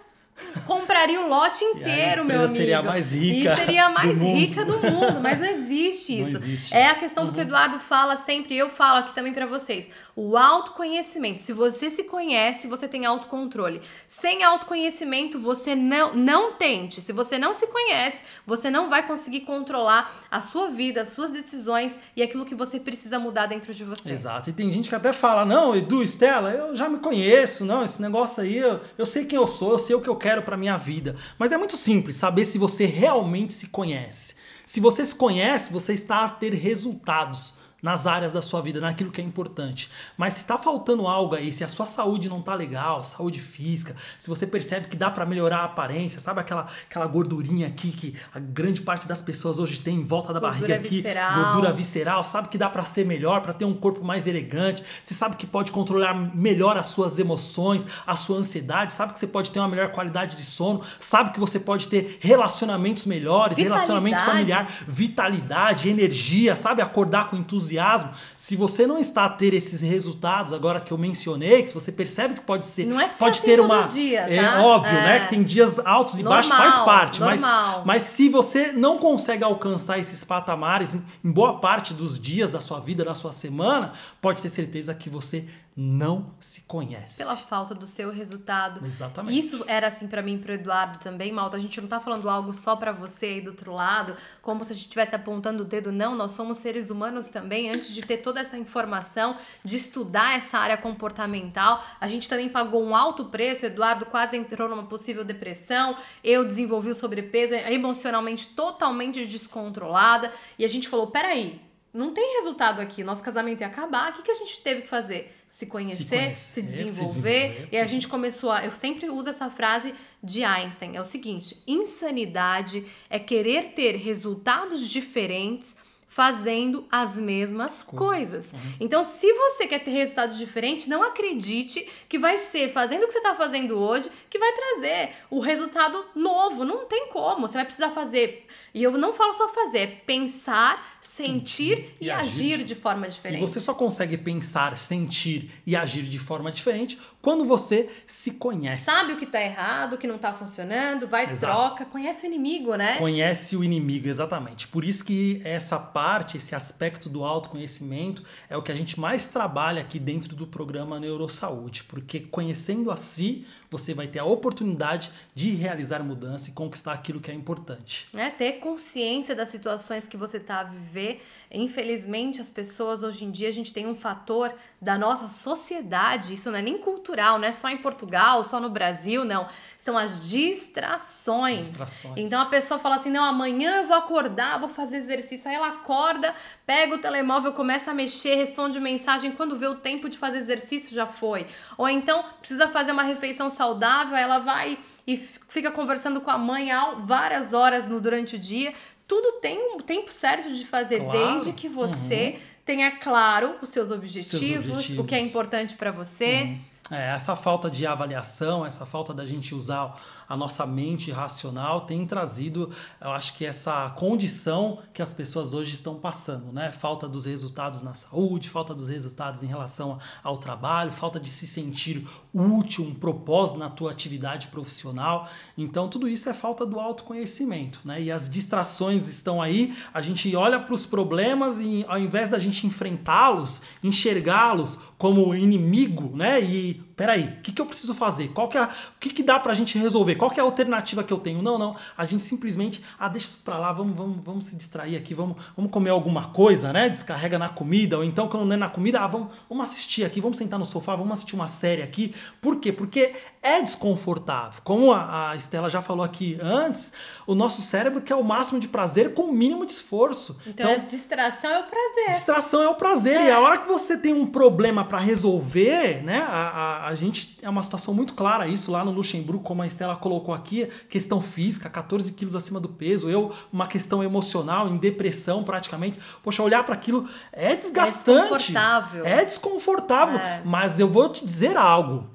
compraria o lote inteiro, meu amigo. seria a mais rica E seria a mais do rica do mundo, mas não existe Não isso. existe. É a questão Uhum. do que o Eduardo fala sempre, eu falo aqui também pra vocês. O autoconhecimento. Se você se conhece, você tem autocontrole. Sem autoconhecimento, você não não tente. Se você não se conhece, você não vai conseguir controlar a sua vida, as suas decisões e aquilo que você precisa mudar dentro de você. Exato. E tem gente que até fala: não, Edu, Estela, eu já me conheço, não, esse negócio aí, eu, eu sei quem eu sou, eu sei o que eu quero pra minha vida. Mas é muito simples saber se você realmente se conhece. Se você se conhece, você está a ter resultados nas áreas da sua vida, naquilo que é importante. Mas se tá faltando algo aí, se a sua saúde não tá legal, saúde física, se você percebe que dá pra melhorar a aparência, sabe aquela, aquela gordurinha aqui que a grande parte das pessoas hoje tem em volta da Gordura barriga aqui, visceral. gordura visceral, sabe que dá pra ser melhor, pra ter um corpo mais elegante, você sabe que pode controlar melhor as suas emoções, a sua ansiedade, sabe que você pode ter uma melhor qualidade de sono, sabe que você pode ter relacionamentos melhores, relacionamento Vitalidade. familiar, vitalidade, energia, sabe acordar com entusiasmo. Se você não está a ter esses resultados agora que eu mencionei, que você percebe que pode ser, Não é pode assim ter uma dia, é tá? óbvio, É. né, que tem dias altos e baixos, Normal, faz parte, mas normal. mas se você não consegue alcançar esses patamares em, em boa parte dos dias da sua vida, da sua semana, pode ter certeza que você não se conhece. Pela falta do seu resultado. Exatamente. Isso era assim para mim e pro Eduardo também, Malta. A gente não tá falando algo só para você aí do outro lado, como se a gente estivesse apontando o dedo, não. Nós somos seres humanos também. Antes de ter toda essa informação, de estudar essa área comportamental, a gente também pagou um alto preço. O Eduardo quase entrou numa possível depressão. Eu desenvolvi o sobrepeso emocionalmente totalmente descontrolada. E a gente falou: peraí, não tem resultado aqui, nosso casamento ia acabar, o que, que a gente teve que fazer? Se conhecer, se, conhecer, se, desenvolver, se desenvolver. E a gente começou a. Eu sempre uso essa frase de Einstein: é o seguinte, insanidade é querer ter resultados diferentes fazendo as mesmas coisas. coisas. Uhum. Então, se você quer ter resultados diferentes, não acredite que vai ser fazendo o que você está fazendo hoje que vai trazer o resultado novo. Não tem como. Você vai precisar fazer. E eu não falo só fazer, é pensar sentir e, e agir, agir de forma diferente. E você só consegue pensar, sentir e agir de forma diferente quando você se conhece. Sabe o que tá errado, o que não tá funcionando, vai Exato. troca, conhece o inimigo, né? Conhece o inimigo, exatamente. Por isso que essa parte, esse aspecto do autoconhecimento é o que a gente mais trabalha aqui dentro do programa Neurosaúde, porque conhecendo a si, você vai ter a oportunidade de realizar mudança e conquistar aquilo que é importante. É ter consciência das situações que você está a viver. Infelizmente, as pessoas hoje em dia a gente tem um fator da nossa sociedade, isso não é nem cultural, não é só em Portugal, só no Brasil, não. São as distrações. distrações. Então a pessoa fala assim: "Não, amanhã eu vou acordar, vou fazer exercício". Aí ela acorda, pega o telemóvel, começa a mexer, responde mensagem, quando vê o tempo de fazer exercício já foi. Ou então precisa fazer uma refeição saudável, ela vai e fica conversando com a mãe várias horas no, durante o dia. Tudo tem um tempo certo de fazer, claro. desde que você uhum. tenha claro os seus objetivos, seus objetivos. o que é importante para você. Uhum. É, essa falta de avaliação, essa falta da gente usar a nossa mente racional tem trazido, eu acho que essa condição que as pessoas hoje estão passando, né? Falta dos resultados na saúde, falta dos resultados em relação ao trabalho, falta de se sentir útil, um propósito na tua atividade profissional. Então, tudo isso é falta do autoconhecimento, né? E as distrações estão aí, a gente olha para os problemas e ao invés da gente enfrentá-los, enxergá-los como inimigo, né? E peraí, o que, que eu preciso fazer? Qual que é, o que, que dá pra gente resolver? Qual que é a alternativa que eu tenho? Não, não. A gente simplesmente, ah, deixa isso pra lá, vamos, vamos, vamos se distrair aqui, vamos, vamos comer alguma coisa, né? Descarrega na comida, ou então, quando não é na comida, ah, vamos, vamos assistir aqui, vamos sentar no sofá, vamos assistir uma série aqui. Por quê? Porque é desconfortável. Como a, a Estela já falou aqui antes, o nosso cérebro quer o máximo de prazer com o mínimo de esforço. Então, então distração é o prazer. Distração é o prazer. É. E a hora que você tem um problema para resolver, né? A, a, a gente é uma situação muito clara isso lá no Luxemburgo, como a Estela colocou aqui, questão física, 14 quilos acima do peso, eu, uma questão emocional, em depressão praticamente. Poxa, olhar para aquilo é desgastante. É desconfortável. É desconfortável. É. Mas eu vou te dizer algo.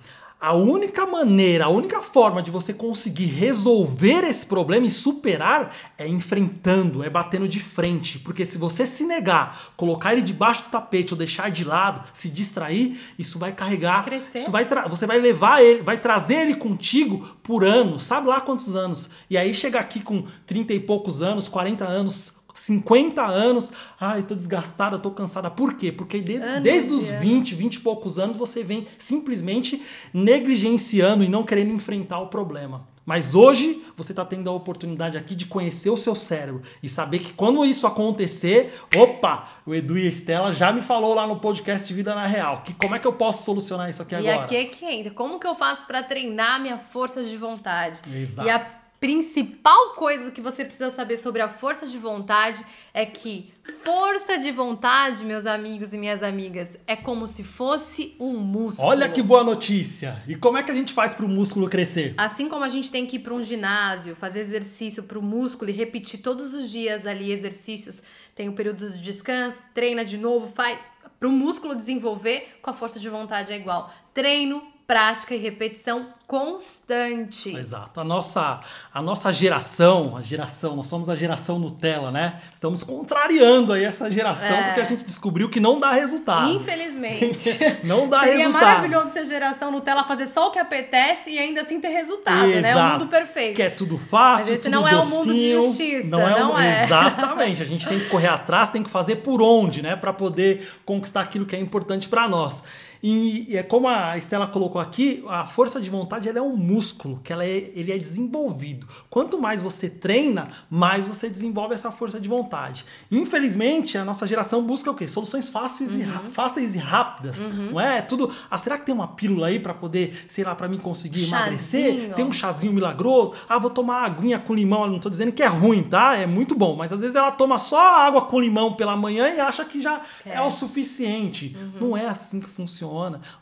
A única maneira, a única forma de você conseguir resolver esse problema e superar é enfrentando, é batendo de frente. Porque se você se negar, colocar ele debaixo do tapete ou deixar de lado, se distrair, isso vai carregar, Crescer. isso vai você vai levar ele, vai trazer ele contigo por anos, sabe lá quantos anos. E aí chega aqui com 30 e poucos anos, 40 anos, 50 anos, ai, tô desgastada, tô cansada. Por quê? Porque de, desde os 20, 20 e poucos anos você vem simplesmente negligenciando e não querendo enfrentar o problema. Mas hoje você está tendo a oportunidade aqui de conhecer o seu cérebro e saber que quando isso acontecer, opa, o Edu e a Estela já me falou lá no podcast de Vida na Real, que como é que eu posso solucionar isso aqui e agora? E aqui é que entra, como que eu faço para treinar minha força de vontade? Exato. E a principal coisa que você precisa saber sobre a força de vontade é que força de vontade, meus amigos e minhas amigas, é como se fosse um músculo. Olha que boa notícia! E como é que a gente faz para o músculo crescer? Assim como a gente tem que ir para um ginásio, fazer exercício para o músculo e repetir todos os dias ali exercícios, tem o período de descanso, treina de novo, faz para o músculo desenvolver, com a força de vontade é igual. Treino, prática e repetição constante. Exato. A nossa, a nossa geração, a geração, nós somos a geração Nutella, né? Estamos contrariando aí essa geração é. porque a gente descobriu que não dá resultado. Infelizmente. não dá Seria resultado. Seria maravilhoso ser geração Nutella fazer só o que apetece e ainda assim ter resultado, Exato. né? É o mundo perfeito. Que é tudo fácil, Mas esse tudo não docinho, é o mundo de justiça, não é, não é. Exatamente. A gente tem que correr atrás, tem que fazer por onde, né, para poder conquistar aquilo que é importante para nós. E, é como a Estela colocou aqui, a força de vontade ela é um músculo, que ela é, ele é desenvolvido. Quanto mais você treina, mais você desenvolve essa força de vontade. Infelizmente, a nossa geração busca o quê? Soluções fáceis, uhum. e, fáceis e rápidas. Uhum. Não é? Tudo. Ah, será que tem uma pílula aí para poder, sei lá, para mim conseguir chazinho. emagrecer? Tem um chazinho milagroso? Ah, vou tomar aguinha com limão. Eu não tô dizendo que é ruim, tá? É muito bom. Mas às vezes ela toma só água com limão pela manhã e acha que já é, é o suficiente. Uhum. Não é assim que funciona.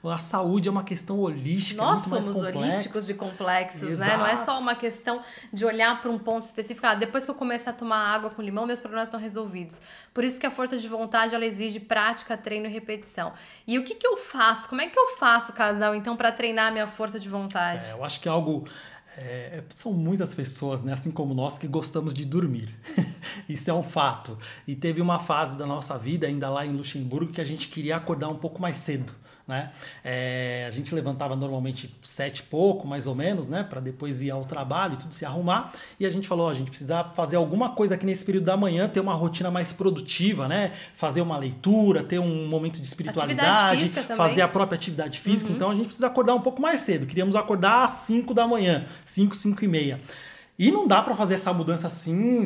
A saúde é uma questão holística. Nós é somos holísticos e complexos, Exato. né? Não é só uma questão de olhar para um ponto específico. Ah, depois que eu começo a tomar água com limão, meus problemas estão resolvidos. Por isso que a força de vontade ela exige prática, treino e repetição. E o que, que eu faço? Como é que eu faço, casal, então, para treinar a minha força de vontade? É, eu acho que é algo é, são muitas pessoas, né, assim como nós, que gostamos de dormir. Isso é um fato. E teve uma fase da nossa vida, ainda lá em Luxemburgo, que a gente queria acordar um pouco mais cedo. Né? É, a gente levantava normalmente sete e pouco, mais ou menos, né? Para depois ir ao trabalho e tudo se arrumar. E a gente falou, ó, a gente precisa fazer alguma coisa aqui nesse período da manhã, ter uma rotina mais produtiva, né? Fazer uma leitura, ter um momento de espiritualidade, fazer a própria atividade física. Uhum. Então a gente precisa acordar um pouco mais cedo. Queríamos acordar às 5 da manhã, 5, 5 e meia. E não dá para fazer essa mudança assim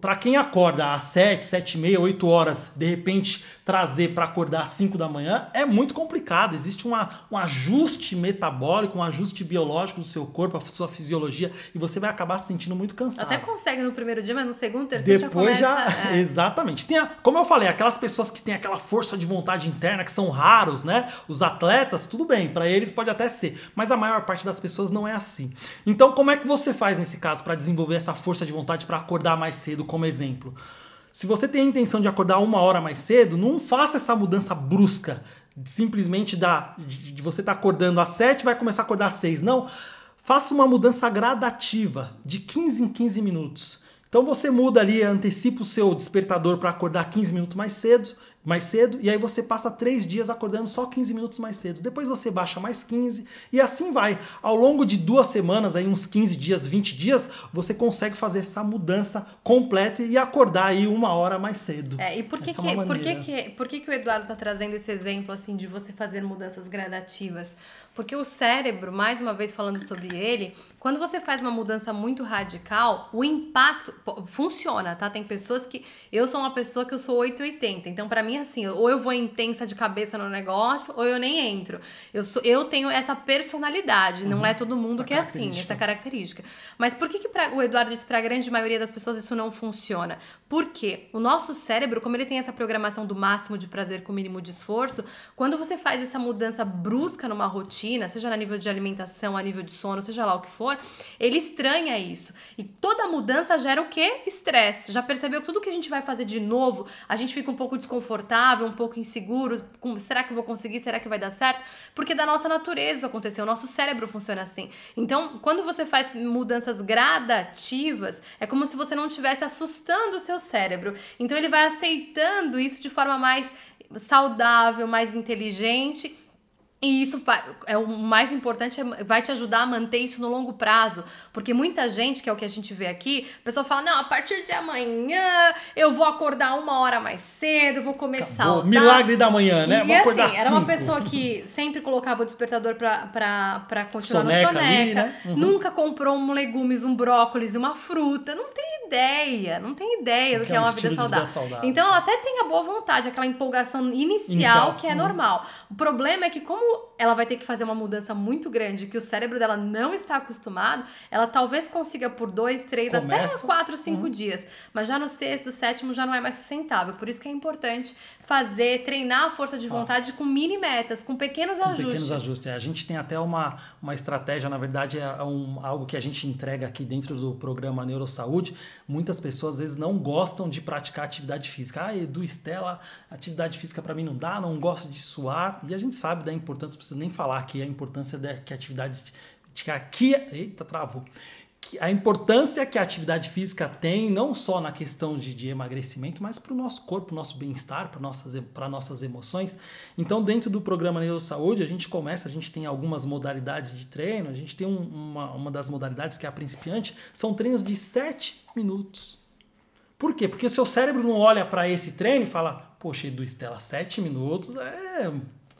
para quem acorda às 7, 7 e meia, 8 horas, de repente trazer para acordar às 5 da manhã é muito complicado. Existe uma, um ajuste metabólico, um ajuste biológico do seu corpo, a sua fisiologia, e você vai acabar se sentindo muito cansado. Até consegue no primeiro dia, mas no segundo, terceiro Depois já começa... já é. Exatamente. Tem a, como eu falei, aquelas pessoas que têm aquela força de vontade interna, que são raros, né? Os atletas, tudo bem, para eles pode até ser, mas a maior parte das pessoas não é assim. Então, como é que você faz nesse caso para desenvolver essa força de vontade para acordar mais cedo, como exemplo? Se você tem a intenção de acordar uma hora mais cedo, não faça essa mudança brusca, simplesmente da, de, você estar tá acordando às 7 e vai começar a acordar às 6. Não. Faça uma mudança gradativa, de 15 em 15 minutos. Então você muda ali, antecipa o seu despertador para acordar 15 minutos mais cedo mais cedo e aí você passa três dias acordando só 15 minutos mais cedo. Depois você baixa mais 15 e assim vai. Ao longo de duas semanas, aí uns 15 dias, 20 dias, você consegue fazer essa mudança completa e acordar aí uma hora mais cedo. É, e por que, é que, é por que, que, por que, que o Eduardo está trazendo esse exemplo assim de você fazer mudanças gradativas? Porque o cérebro, mais uma vez falando sobre ele, quando você faz uma mudança muito radical, o impacto funciona, tá? Tem pessoas que eu sou uma pessoa que eu sou 880, então para mim assim, ou eu vou intensa de cabeça no negócio, ou eu nem entro. Eu sou eu tenho essa personalidade, uhum. não é todo mundo essa que é assim, essa característica. Mas por que que pra, o Eduardo disse para a grande maioria das pessoas isso não funciona? Porque o nosso cérebro, como ele tem essa programação do máximo de prazer com o mínimo de esforço, quando você faz essa mudança brusca numa rotina rotina, seja a nível de alimentação, a nível de sono, seja lá o que for, ele estranha isso. E toda mudança gera o quê? Estresse. Já percebeu que tudo que a gente vai fazer de novo, a gente fica um pouco desconfortável, um pouco inseguro, será que eu vou conseguir? Será que vai dar certo? Porque da nossa natureza isso aconteceu, o nosso cérebro funciona assim. Então, quando você faz mudanças gradativas, é como se você não estivesse assustando o seu cérebro. Então ele vai aceitando isso de forma mais saudável, mais inteligente e isso é o mais importante, é, vai te ajudar a manter isso no longo prazo. Porque muita gente, que é o que a gente vê aqui, a pessoa fala: não, a partir de amanhã eu vou acordar uma hora mais cedo, vou começar Acabou. Milagre da manhã, né? E, vou acordar assim, era uma pessoa que sempre colocava o despertador pra, pra, pra continuar soneca no soneca, ali, né? uhum. nunca comprou um legumes, um brócolis, uma fruta, não tem ideia, não tem ideia do que é, é uma vida saudável. vida saudável. Então ela até tem a boa vontade, aquela empolgação inicial, inicial. que é uhum. normal. O problema é que como ela vai ter que fazer uma mudança muito grande que o cérebro dela não está acostumado, ela talvez consiga por dois, três, Começa. até quatro, cinco uhum. dias. Mas já no sexto, sétimo já não é mais sustentável. Por isso que é importante fazer, treinar a força de vontade com mini metas, com pequenos com ajustes. Pequenos ajustes. É, a gente tem até uma, uma estratégia, na verdade, é um, algo que a gente entrega aqui dentro do programa Neurosaúde. Muitas pessoas às vezes não gostam de praticar atividade física. Ah, Edu, Estela, atividade física para mim não dá, não gosto de suar. E a gente sabe da importância, não precisa nem falar aqui, a importância da que a atividade de, aqui, eita, travou a importância que a atividade física tem, não só na questão de, de emagrecimento, mas para o nosso corpo, para o nosso bem-estar, para nossas, nossas emoções. Então, dentro do programa Neurosaúde, a gente começa, a gente tem algumas modalidades de treino, a gente tem um, uma, uma das modalidades que é a principiante, são treinos de 7 minutos. Por quê? Porque o seu cérebro não olha para esse treino e fala, poxa, Edu Estela, 7 minutos é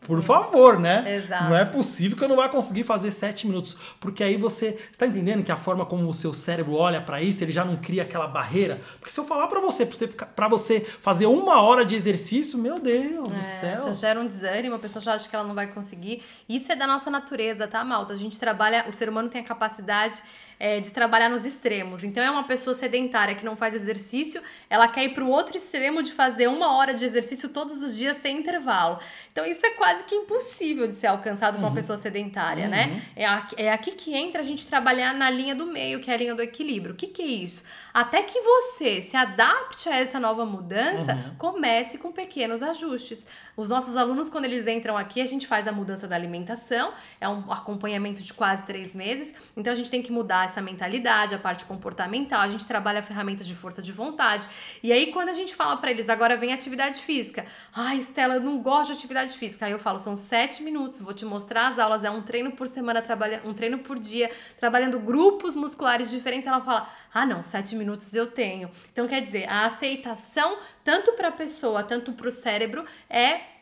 por favor, né? Exato. Não é possível que eu não vá conseguir fazer sete minutos. Porque aí você está entendendo que a forma como o seu cérebro olha para isso, ele já não cria aquela barreira. Porque se eu falar para você, para você, pra você fazer uma hora de exercício, meu Deus do É, céu. Já gera um desânimo, a pessoa já acha que ela não vai conseguir. Isso é da nossa natureza, tá, Malta? A gente trabalha, o ser humano tem a capacidade é, de trabalhar nos extremos. Então é uma pessoa sedentária que não faz exercício, ela quer ir pro outro extremo de fazer uma hora de exercício todos os dias sem intervalo. Então isso é quase que impossível de ser alcançado com uma pessoa sedentária, né? É aqui, é aqui que entra a gente trabalhar na linha do meio, que é a linha do equilíbrio. O que, que é isso? Até que você se adapte a essa nova mudança, comece com pequenos ajustes. Os nossos alunos, quando eles entram aqui, a gente faz a mudança da alimentação, é um acompanhamento de quase três meses, então a gente tem que mudar essa mentalidade, a parte comportamental, a gente trabalha ferramentas de força de vontade. E aí, quando a gente fala para eles, agora vem atividade física. Ai, Estela, eu não gosto de atividade física. Aí eu falo, são sete minutos, vou te mostrar as aulas, é um treino por semana, trabalha, um treino por dia, trabalhando grupos musculares diferentes. Ela fala, ah, não, sete minutos eu tenho. Então, quer dizer, a aceitação, tanto para a pessoa, tanto para o cérebro, é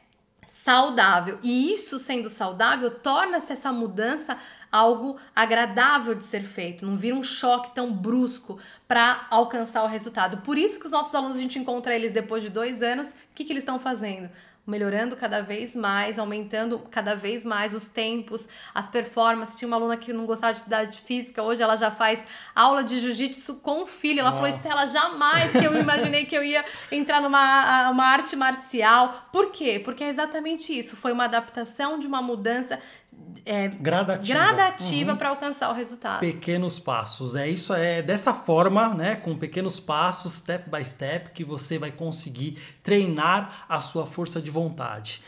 saudável. E isso sendo saudável, torna-se essa mudança algo agradável de ser feito, não vira um choque tão brusco para alcançar o resultado. Por isso que os nossos alunos, a gente encontra eles depois de dois anos, o que, que eles estão fazendo? melhorando cada vez mais, aumentando cada vez mais os tempos, as performances. Tinha uma aluna que não gostava de atividade física, hoje ela já faz aula de jiu-jitsu com o filho. Ela falou, Estela, jamais que eu imaginei que eu ia entrar numa uma arte marcial. Por quê? Porque é exatamente isso. Foi uma adaptação de uma mudança é, Gradativa. gradativa para alcançar o resultado. Pequenos passos. É isso, é dessa forma, né, com pequenos passos, step by step, que você vai conseguir treinar a sua força de vontade.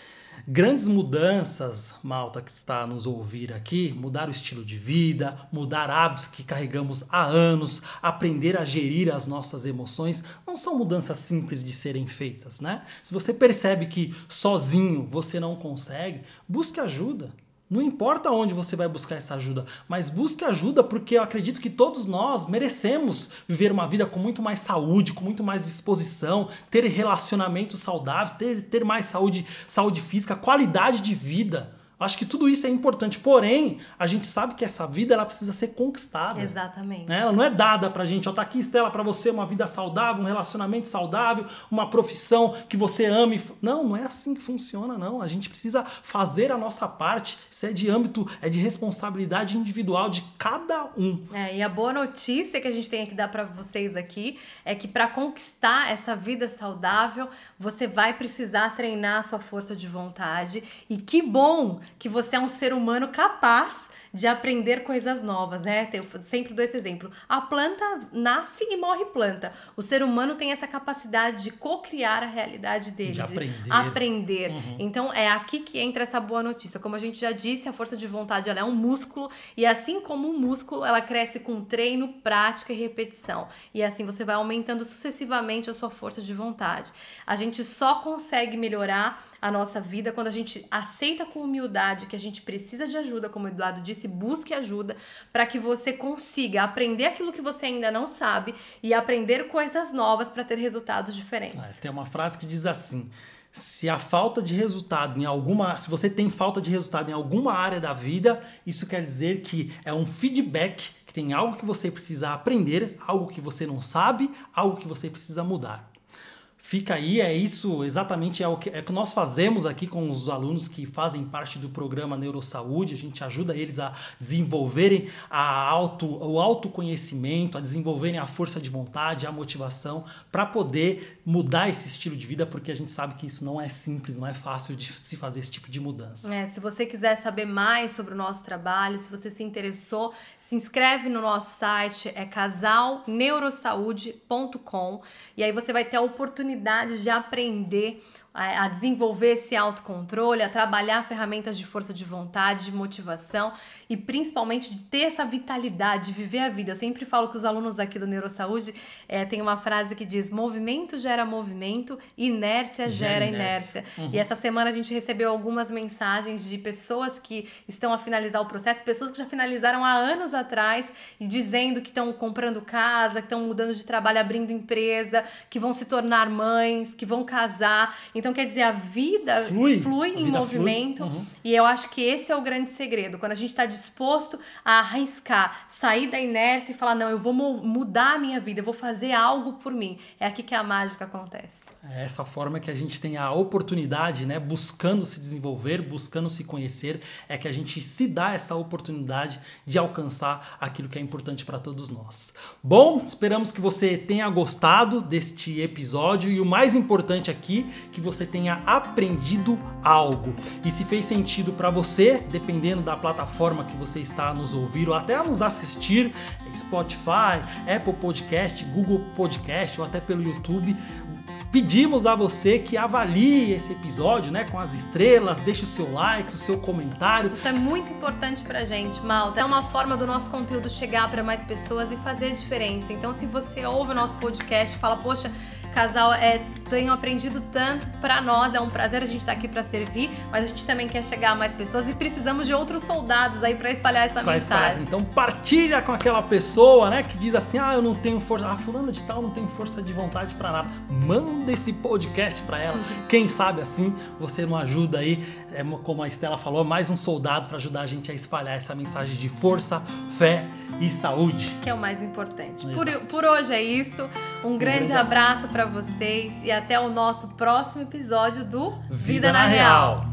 Grandes mudanças, malta que está a nos ouvir aqui, mudar o estilo de vida, mudar hábitos que carregamos há anos, aprender a gerir as nossas emoções, não são mudanças simples de serem feitas, né? Se você percebe que sozinho você não consegue, busque ajuda. Não importa onde você vai buscar essa ajuda, mas busque ajuda porque eu acredito que todos nós merecemos viver uma vida com muito mais saúde, com muito mais disposição, ter relacionamentos saudáveis, ter, ter mais saúde, saúde física, qualidade de vida. Acho que tudo isso é importante, porém, a gente sabe que essa vida ela precisa ser conquistada. Exatamente. Né? Ela não é dada pra gente, ó, tá aqui, Estela, pra você uma vida saudável, um relacionamento saudável, uma profissão que você ame. Não, não é assim que funciona, não. A gente precisa fazer a nossa parte. Isso é de âmbito, é de responsabilidade individual de cada um. É, e a boa notícia que a gente tem que dar para vocês aqui é que para conquistar essa vida saudável, você vai precisar treinar a sua força de vontade. E que bom que você é um ser humano capaz de aprender coisas novas, né? Eu sempre dou esse exemplo. A planta nasce e morre planta. O ser humano tem essa capacidade de co-criar a realidade dele, De aprender. aprender. Então é aqui que entra essa boa notícia. Como a gente já disse, a força de vontade ela é um músculo e assim como um músculo, ela cresce com treino, prática e repetição. E assim você vai aumentando sucessivamente a sua força de vontade. A gente só consegue melhorar a nossa vida quando a gente aceita com humildade que a gente precisa de ajuda, como o Eduardo disse, busque ajuda para que você consiga aprender aquilo que você ainda não sabe e aprender coisas novas para ter resultados diferentes. É, tem uma frase que diz assim: se a falta de resultado em alguma, se você tem falta de resultado em alguma área da vida, isso quer dizer que é um feedback, que tem algo que você precisa aprender, algo que você não sabe, algo que você precisa mudar. Fica aí, é isso exatamente é o que, é que nós fazemos aqui com os alunos que fazem parte do programa Neurosaúde. A gente ajuda eles a desenvolverem a auto, o autoconhecimento, a desenvolverem a força de vontade, a motivação para poder mudar esse estilo de vida, porque a gente sabe que isso não é simples, não é fácil de se fazer esse tipo de mudança. É, se você quiser saber mais sobre o nosso trabalho, se você se interessou, se inscreve no nosso site, é casalneurosaude.com e aí você vai ter a oportunidade de aprender a a desenvolver esse autocontrole, a trabalhar ferramentas de força de vontade, de motivação e principalmente de ter essa vitalidade, de viver a vida. Eu sempre falo que os alunos aqui do Neurosaúde é, tem uma frase que diz: movimento gera movimento, inércia Gera gera, inércia. inércia. E essa semana a gente recebeu algumas mensagens de pessoas que estão a finalizar o processo, pessoas que já finalizaram há anos atrás e dizendo que estão comprando casa, que estão mudando de trabalho, abrindo empresa, que vão se tornar mães, que vão casar. Então, quer dizer, a vida Flui. flui A em vida movimento. flui. Uhum. E eu acho que esse é o grande segredo. Quando a gente está disposto a arriscar, sair da inércia e falar: não, eu vou mu- mudar a minha vida, eu vou fazer algo por mim. É aqui que a mágica acontece. É essa forma que a gente tem a oportunidade, né, buscando se desenvolver, buscando se conhecer, é que a gente se dá essa oportunidade de alcançar aquilo que é importante para todos nós. Bom, esperamos que você tenha gostado deste episódio e o mais importante aqui, que você tenha aprendido algo. E se fez sentido para você, dependendo da plataforma que você está a nos ouvir ou até a nos assistir, Spotify, Apple Podcast, Google Podcast ou até pelo YouTube, pedimos a você que avalie esse episódio, né, com as estrelas, deixe o seu like, o seu comentário. Isso é muito importante pra gente, Malta. É uma forma do nosso conteúdo chegar para mais pessoas e fazer a diferença. Então, se você ouve o nosso podcast fala, poxa, casal, é, tenho aprendido tanto, pra nós é um prazer a gente estar aqui pra servir, mas a gente também quer chegar a mais pessoas e precisamos de outros soldados aí pra espalhar essa Pra espalhar. mensagem. Então partilha com aquela pessoa, né, que diz assim: "Ah, eu não tenho força, ah, fulano de tal não tem força de vontade pra nada". Manda esse podcast pra ela. Quem sabe assim você não ajuda aí, é como a Estela falou, mais um soldado pra ajudar a gente a espalhar essa mensagem de força, fé e saúde. Que é o mais importante. Por, por hoje é isso. Um, grande grande abraço pra vocês e até o nosso próximo episódio do Vida na real.